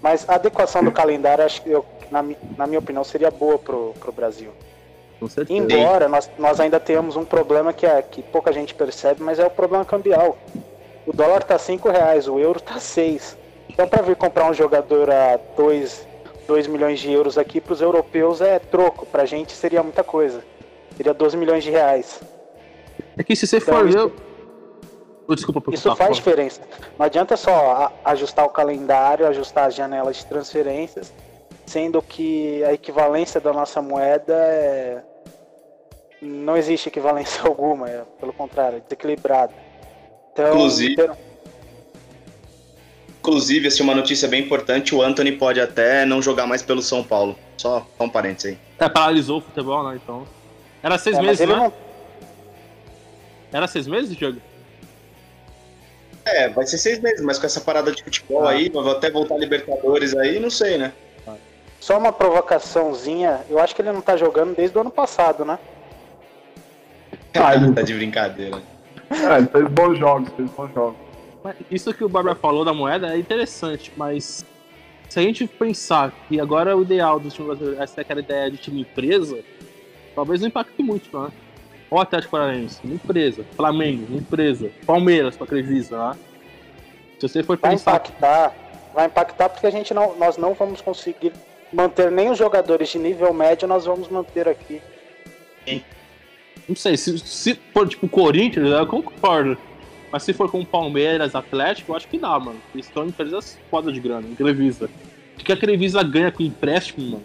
B: Mas a adequação do calendário, acho que eu, na, na minha opinião, seria boa pro, pro Brasil.
C: Com certeza.
B: Embora nós, nós ainda tenhamos um problema que, é, que pouca gente percebe, mas é o problema cambial. O dólar tá 5 reais, o euro tá 6. Então para vir comprar um jogador a 2, 2 milhões de euros aqui, para os europeus é troco. Pra gente seria muita coisa. Seria 12 milhões de reais.
C: É que se você
B: Então,
C: for ver. Desculpa por
B: Isso
C: tá,
B: faz diferença. Não adianta só ajustar o calendário, ajustar as janelas de transferências, sendo que a equivalência da nossa moeda é... não existe equivalência alguma, é, pelo contrário, é desequilibrada. Então,
A: Inclusive-
B: ter-
A: Inclusive, essa é uma notícia bem importante: o Anthony pode até não jogar mais pelo São Paulo. Só, só um parênteses aí.
C: É, paralisou o futebol, né? Então. Era seis
B: é,
C: meses, né?
B: não,
C: Era seis meses, Diego?
A: É, vai ser seis meses, mas com essa parada de futebol
C: Ah.
A: aí, vai até voltar a Libertadores aí, não sei, né?
B: só uma provocaçãozinha, eu acho que ele não tá jogando desde o ano passado, né?
D: Ah, ele-
A: tá de brincadeira.
D: É, ele fez bons jogos, fez bons jogos.
C: Mas Isso que o Barbara falou da moeda é interessante, mas se a gente pensar que agora o ideal do time brasileiro é ser aquela ideia de time empresa, talvez não impacte muito, né? O Atlético Paranaense, uma empresa. Flamengo, uma empresa. Palmeiras, com a Crevisa, né? Se você for
B: Vai
C: pensar.
B: impactar, vai impactar porque a gente não, nós não vamos conseguir manter nem os jogadores de nível médio, nós vamos manter aqui.
C: Não sei, se, se for tipo Corinthians, eu concordo. Mas se for com Palmeiras, Atlético, eu acho que dá, mano. Eles estão em empresas foda de grana, em Televisa. O que a Televisa ganha com empréstimo, mano?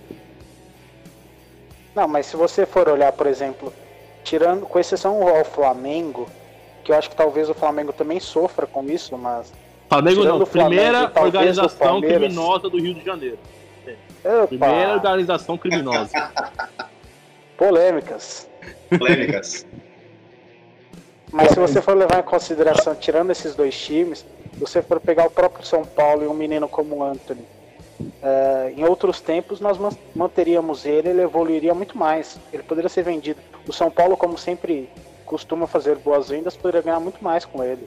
B: Não, mas se você for olhar, por exemplo, tirando, com exceção ao Flamengo, que eu acho que talvez o Flamengo também sofra com isso, mas.
C: Flamengo
B: Tirando
C: não,
B: o Flamengo,
C: primeira organização criminosa do Rio de Janeiro.
B: Opa,
C: Primeira organização criminosa.
B: polêmicas.
A: Polêmicas.
B: Mas se você for levar em consideração, tirando esses dois times, se você for pegar o próprio São Paulo e um menino como o Anthony, eh, em outros tempos nós man- manteríamos ele, ele evoluiria muito mais. Ele poderia ser vendido. O São Paulo, como sempre costuma fazer boas vendas, poderia ganhar muito mais com ele.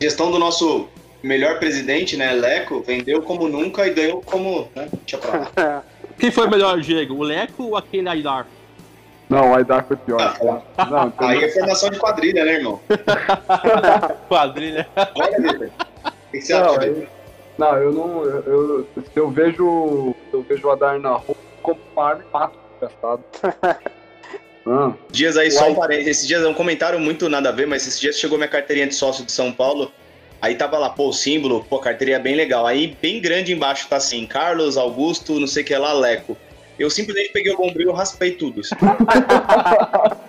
A: Gestão do nosso melhor presidente, né, Leco, vendeu como nunca e ganhou como. Né? Deixa pra lá.
C: Quem foi melhor, Diego? O Leco ou aquele Aidar?
D: Não, o Aidar foi pior.
A: Ah,
D: Não, tem-
A: Aí é formação de quadrilha, né, irmão?
C: Quadrilha.
A: Olha, Vitor. O que você
D: Não,
A: acha, Vitor?
D: Não, eu não. Eu, eu- se eu vejo. Se eu vejo o Adar na rua, eu compro uma arma e mato o desgraçado. Ah,
A: Dias aí, só um parênteses. Esses dias é um comentário muito nada a ver, mas esses dias chegou minha carteirinha de sócio de São Paulo. Aí tava lá, pô, o símbolo, pô, carteirinha bem legal. Aí bem grande embaixo tá assim, Carlos, Augusto, não sei o que lá, Leco. Eu simplesmente peguei o bombril e raspei tudo.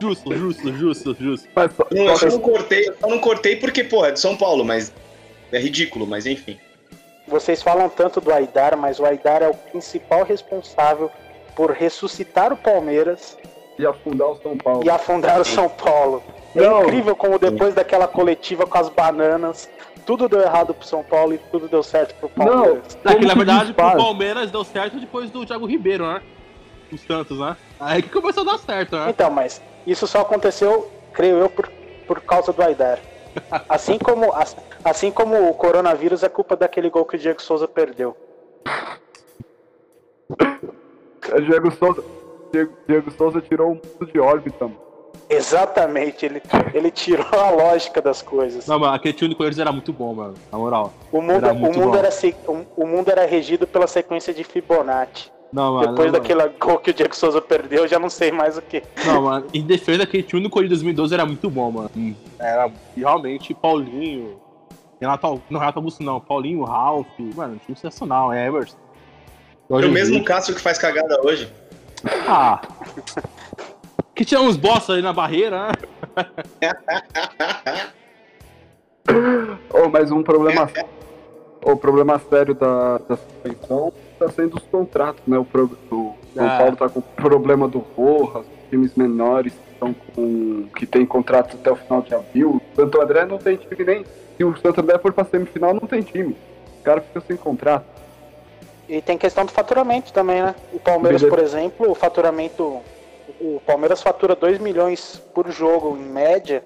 C: Justo, justo, justo, justo.
D: mas só,
A: Não, eu
D: só-
A: não cortei, eu só não cortei porque, pô, é de São Paulo, mas é ridículo, mas enfim.
B: Vocês falam tanto do Aidar, mas o Aidar é o principal responsável por ressuscitar o Palmeiras
D: ia afundar o São Paulo.
B: e afundar o São Paulo. É
D: Não.
B: incrível como depois daquela coletiva com as bananas, tudo deu errado pro São Paulo e tudo deu certo pro Palmeiras.
C: É que na verdade pro Palmeiras deu certo depois do Thiago Ribeiro, né? Os Santos, né? Aí que começou a dar certo, né?
B: Então, mas isso só aconteceu, creio eu, por, por causa do Aidar. Assim como, as- assim como o coronavírus é culpa daquele gol que o Diego Souza perdeu.
D: É, Diego Souza, Diego, Diego Souza tirou o mundo de órbita. mano.
B: Exatamente, ele, ele tirou a lógica das coisas.
C: Não, mano, aquele time do Corinthians era muito bom, mano. Na moral.
B: O mundo,
C: Era
B: o,
C: muito
B: mundo
C: bom.
B: era, o, o mundo era regido pela sequência de Fibonacci.
C: Não, mano.
B: Depois
C: não,
B: daquele gol que o Diego Souza perdeu, eu já não sei mais o que.
C: Não, mano, em defesa daquele time do Corinthians 2012 era muito bom, mano. Era realmente Paulinho. Renato, não, Renato Augusto não, Paulinho, Ralf. Mano, time sensacional, é Emerson.
A: É o mesmo Cássio que faz cagada hoje.
C: Ah. Que tinha uns bosta ali na barreira, né?
D: Oh, mas um problema, o problema sério da, da suspensão está sendo os contratos, né? O, pro, o São
C: Ah.
D: Paulo tá com o problema do Rojas, os times menores que estão com que tem contratos até o final de abril. O Santo André não tem time nem. Se o Santo André for para semifinal, não tem time. O cara fica sem contrato.
B: E tem questão do faturamento também, né? O Palmeiras,
D: Beleza.
B: por exemplo, o faturamento. O Palmeiras fatura 2 milhões por jogo, em média,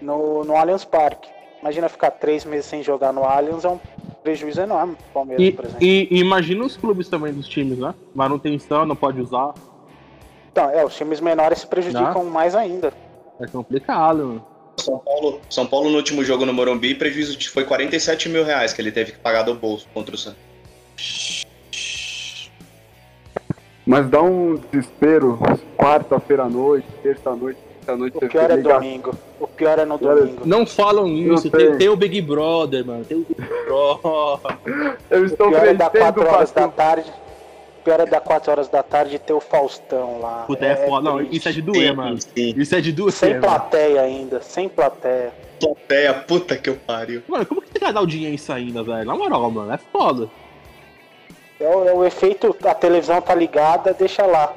B: no, no Allianz Parque. Imagina ficar três meses sem jogar no Allianz, é um prejuízo enorme pro Palmeiras,
C: E,
B: por exemplo.
C: e- e imagina os clubes também dos times, né? Manutenção, não pode usar.
B: Então, é, os times menores se prejudicam mais ainda.
C: É complicado, mano.
A: São Paulo, São Paulo no último jogo no Morumbi, prejuízo de- foi 47 mil reais que ele teve que pagar do bolso contra o Santos.
D: Mas dá um desespero quarta-feira à noite, terça-noite, quinta-noite.
B: O pior é
D: liga-
B: domingo. O pior é no
D: Pior é-
B: domingo.
C: Não falam isso, tem,
D: tem.
C: tem o Big Brother, mano. Tem o Big Brother.
D: Eu
B: O
D: estou
B: pior é dar
D: crescendo
B: 4 horas da tarde. O pior é dar 4 horas da tarde e ter o Faustão lá.
C: Puta, é, foda. Não, isso é de doer,
A: Sim,
C: mano.
A: sim.
C: Isso é de doer,
B: Sem
C: mano.
B: plateia ainda, sem plateia.
A: Plateia, puta que eu pariu.
C: Mano, como que você vai dar audiência ainda, velho? Na moral, mano, é foda.
B: É o, é o efeito, a televisão tá ligada, deixa lá.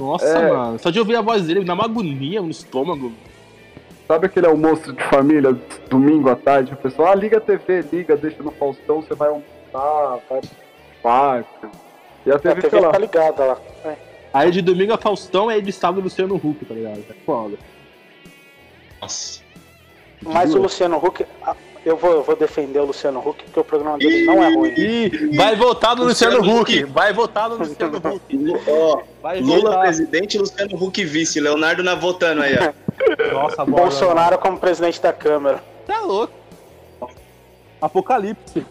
C: Nossa,
D: É.
C: mano. Só de ouvir a voz dele, dá uma agonia no estômago.
D: Sabe aquele almoço de família, domingo à tarde? O pessoal, ah, liga a TV, liga, deixa no Faustão, você vai almoçar, vai pro parque. E a
B: A
D: TV,
B: TV
D: sei lá,
B: tá ligada lá. É.
C: Aí de domingo a Faustão, aí de sábado Luciano Huck, tá ligado? É foda.
A: Nossa.
B: Mas o Luciano Huck, eu vou, eu vou defender o Luciano Huck, porque o programa dele não é ruim.
C: Ih, vai votar no Luciano,
A: Luciano
C: Huck.
A: Huck.
C: Vai votar no Luciano Huck.
A: Ó,
C: Vai
A: Lula
C: votar.
A: presidente, Luciano Huck vice. Leonardo na votando aí, ó.
C: Nossa, bola.
B: Bolsonaro como presidente da Câmara.
C: Tá louco. Apocalipse.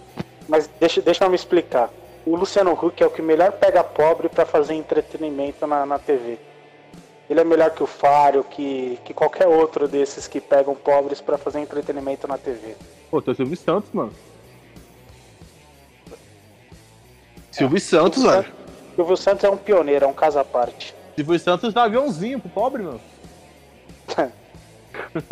B: Mas deixa, deixa eu me explicar. o Luciano Huck é o que melhor pega pobre para fazer entretenimento na, na TV. Ele é melhor que o Fário, que, que qualquer outro desses que pegam pobres para fazer entretenimento na TV.
C: Pô, tem o Silvio Santos, mano. Silvio Santos,
B: Silvio
C: velho.
B: Silvio Santos é um pioneiro, é um caso à parte.
C: Silvio Santos dá aviãozinho pro pobre, mano.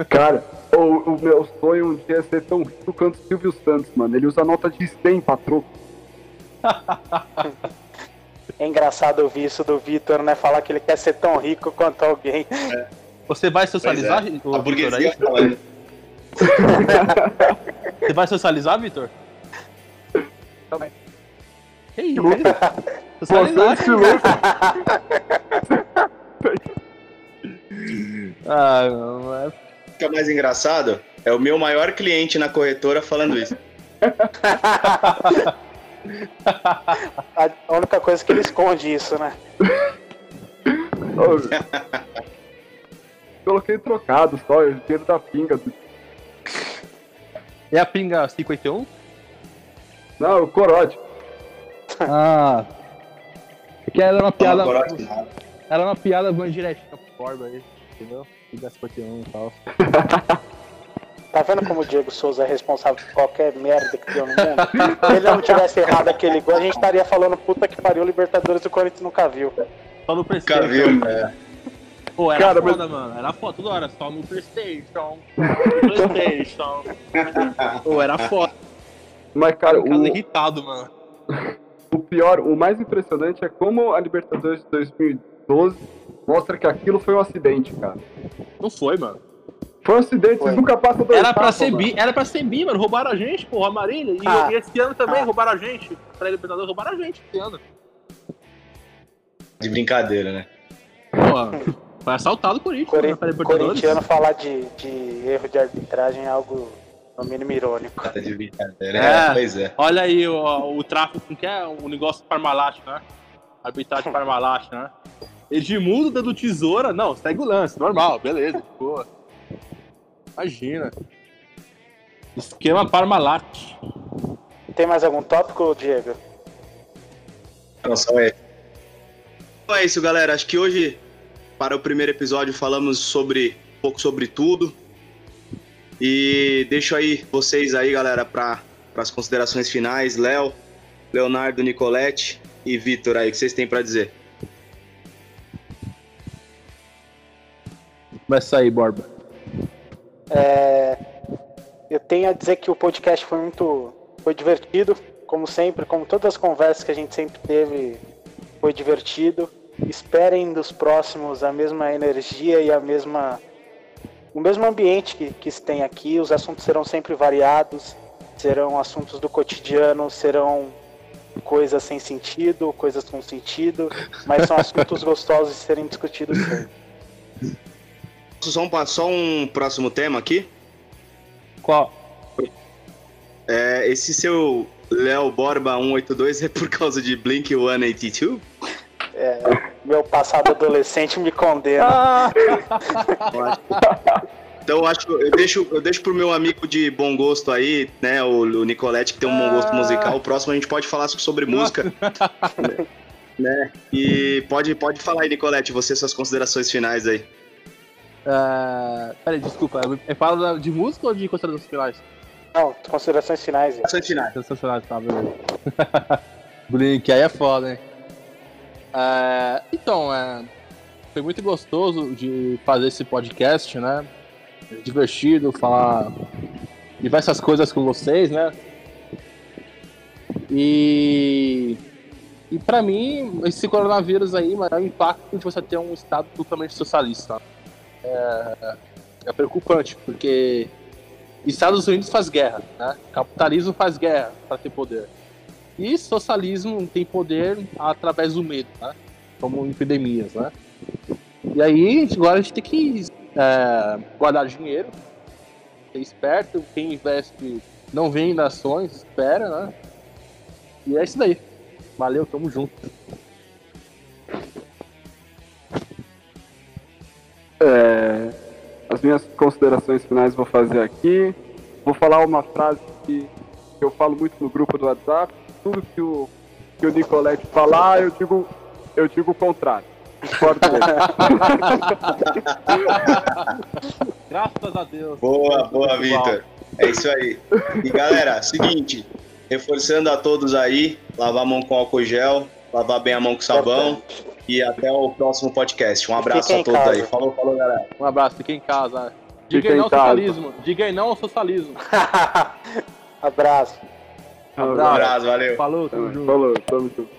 D: Cara, o, o meu sonho um dia é ser tão rico quanto o Silvio Santos, mano. Ele usa nota de 100 pra troco.
B: É engraçado ouvir isso do Vitor, né? Falar que ele quer ser tão rico quanto alguém.
C: Você vai socializar,
A: é.
C: ô,
A: A burguesia
C: aí?
A: falando.
C: Você vai socializar, Vitor?
D: Também.
C: Que isso? Socializar.
D: Você é louco.
C: Ah, não, é...
A: Fica mais engraçado é o meu maior cliente na corretora falando isso.
B: A única coisa que ele esconde isso, né?
D: Coloquei trocado só, o dinheiro da pinga.
C: É a pinga 51?
D: Não, o corote.
C: Ah. Porque era uma piada.
A: Corote.
C: Era uma piada bem direitinha pro Borba aí, entendeu? Pinga 51 e tal.
B: Tá vendo como o Diego Souza é responsável por qualquer merda que deu no mundo? Se ele não tivesse errado aquele gol, a gente estaria falando puta que pariu, Libertadores do Corinthians nunca viu.
C: Só no
A: Nunca
C: Playstation.
A: viu? É.
C: Pô, era
D: Cara,
C: foda, mano. Era foda toda hora, só no Playstation. No Playstation. Pô, era foda.
D: Mas, cara, o,
C: irritado, mano.
D: o pior, o mais impressionante é como a Libertadores de 2012 mostra que aquilo foi um acidente, cara.
C: Não foi, mano.
D: Foi um acidente,
B: Foi.
D: vocês nunca passam do
C: Era pra ser bi, era pra ser bi, mano. Roubaram a gente, porra, Marília. E,
B: Ah.
C: e esse ano também
B: Ah.
C: roubaram a gente. Pra Libertadores roubaram a gente esse ano.
A: De brincadeira, né?
C: Porra, foi assaltado o Corinthians,
B: Cori
C: né,
B: corintiano falar de, de erro de arbitragem é algo no mínimo irônico.
A: Tá de brincadeira.
C: É.
A: É, pois é.
C: Olha aí o, o tráfico, que é? O negócio Parmalat, né? Arbitragem Parmalat, né? Edmundo dando tesoura. Não, segue o lance, normal, beleza, boa. Imagina. Esquema Parmalat.
B: Tem mais algum tópico, Diego?
A: Não, só é. Então é isso, galera. Acho que hoje, para o primeiro episódio, falamos sobre um pouco sobre tudo. E deixo aí vocês aí, galera, para as considerações finais. Léo, Leonardo, Nicolette e Vitor aí, o que vocês têm para dizer?
C: Começa aí, Borba.
B: É, eu tenho a dizer que o podcast foi muito foi divertido, como sempre, como todas as conversas que a gente sempre teve, foi divertido. Esperem dos próximos a mesma energia e a mesma o mesmo ambiente que, que se tem aqui. Os assuntos serão sempre variados, serão assuntos do cotidiano, serão coisas sem sentido, coisas com sentido, mas são assuntos gostosos de serem discutidos sempre.
A: Só um, só um próximo tema aqui.
C: Qual?
A: É, esse seu Léo Borba 182 é por causa de Blink 182?
B: Meu passado adolescente me condena.
C: Ah,
A: Eu acho- Então eu acho eu deixo, eu deixo pro meu amigo de bom gosto aí, né, o, o Nicolette, que tem um bom gosto
C: Ah.
A: musical. O próximo a gente pode falar sobre música. né? E pode, pode falar aí, Nicolette, você suas considerações finais aí.
C: é, peraí, desculpa. É fala de música ou de considerações finais?
B: Não, considerações finais.
A: Considerações finais.
C: Sensacional, tá, beleza. Blink, aí é foda, hein? É, então, é, foi muito gostoso de fazer esse podcast, né? Divertido falar diversas coisas com vocês, né? E, e para mim, esse coronavírus aí, mano, é o impacto de você ter um estado totalmente socialista. É, é preocupante, porque Estados Unidos faz guerra, né? Capitalismo faz guerra para ter poder. E socialismo tem poder através do medo, né? Como epidemias, né? E aí, agora a gente tem que é, guardar dinheiro, ser esperto, quem investe não vende ações, espera, né? E é isso daí. Valeu, tamo junto.
D: É, as minhas considerações finais vou fazer aqui. Vou falar uma frase que eu falo muito no grupo do WhatsApp. Tudo que o que o Nicolete falar, eu digo, eu digo o contrário.
C: Graças a Deus.
A: Boa, boa, Vitor. É isso aí. E galera, seguinte, reforçando a todos aí, lavar a mão com álcool gel, lavar bem a mão com sabão e até o próximo podcast. Um abraço
B: Fiquem
A: a todos
B: casa.
A: aí. Falou, falou, galera.
C: Um abraço, fique em casa. Diga
D: em
C: não ao socialismo. Diga não ao socialismo.
B: Abraço.
A: Um Abraço. valeu.
C: Falou, tamo junto.
D: Falou, tamo junto.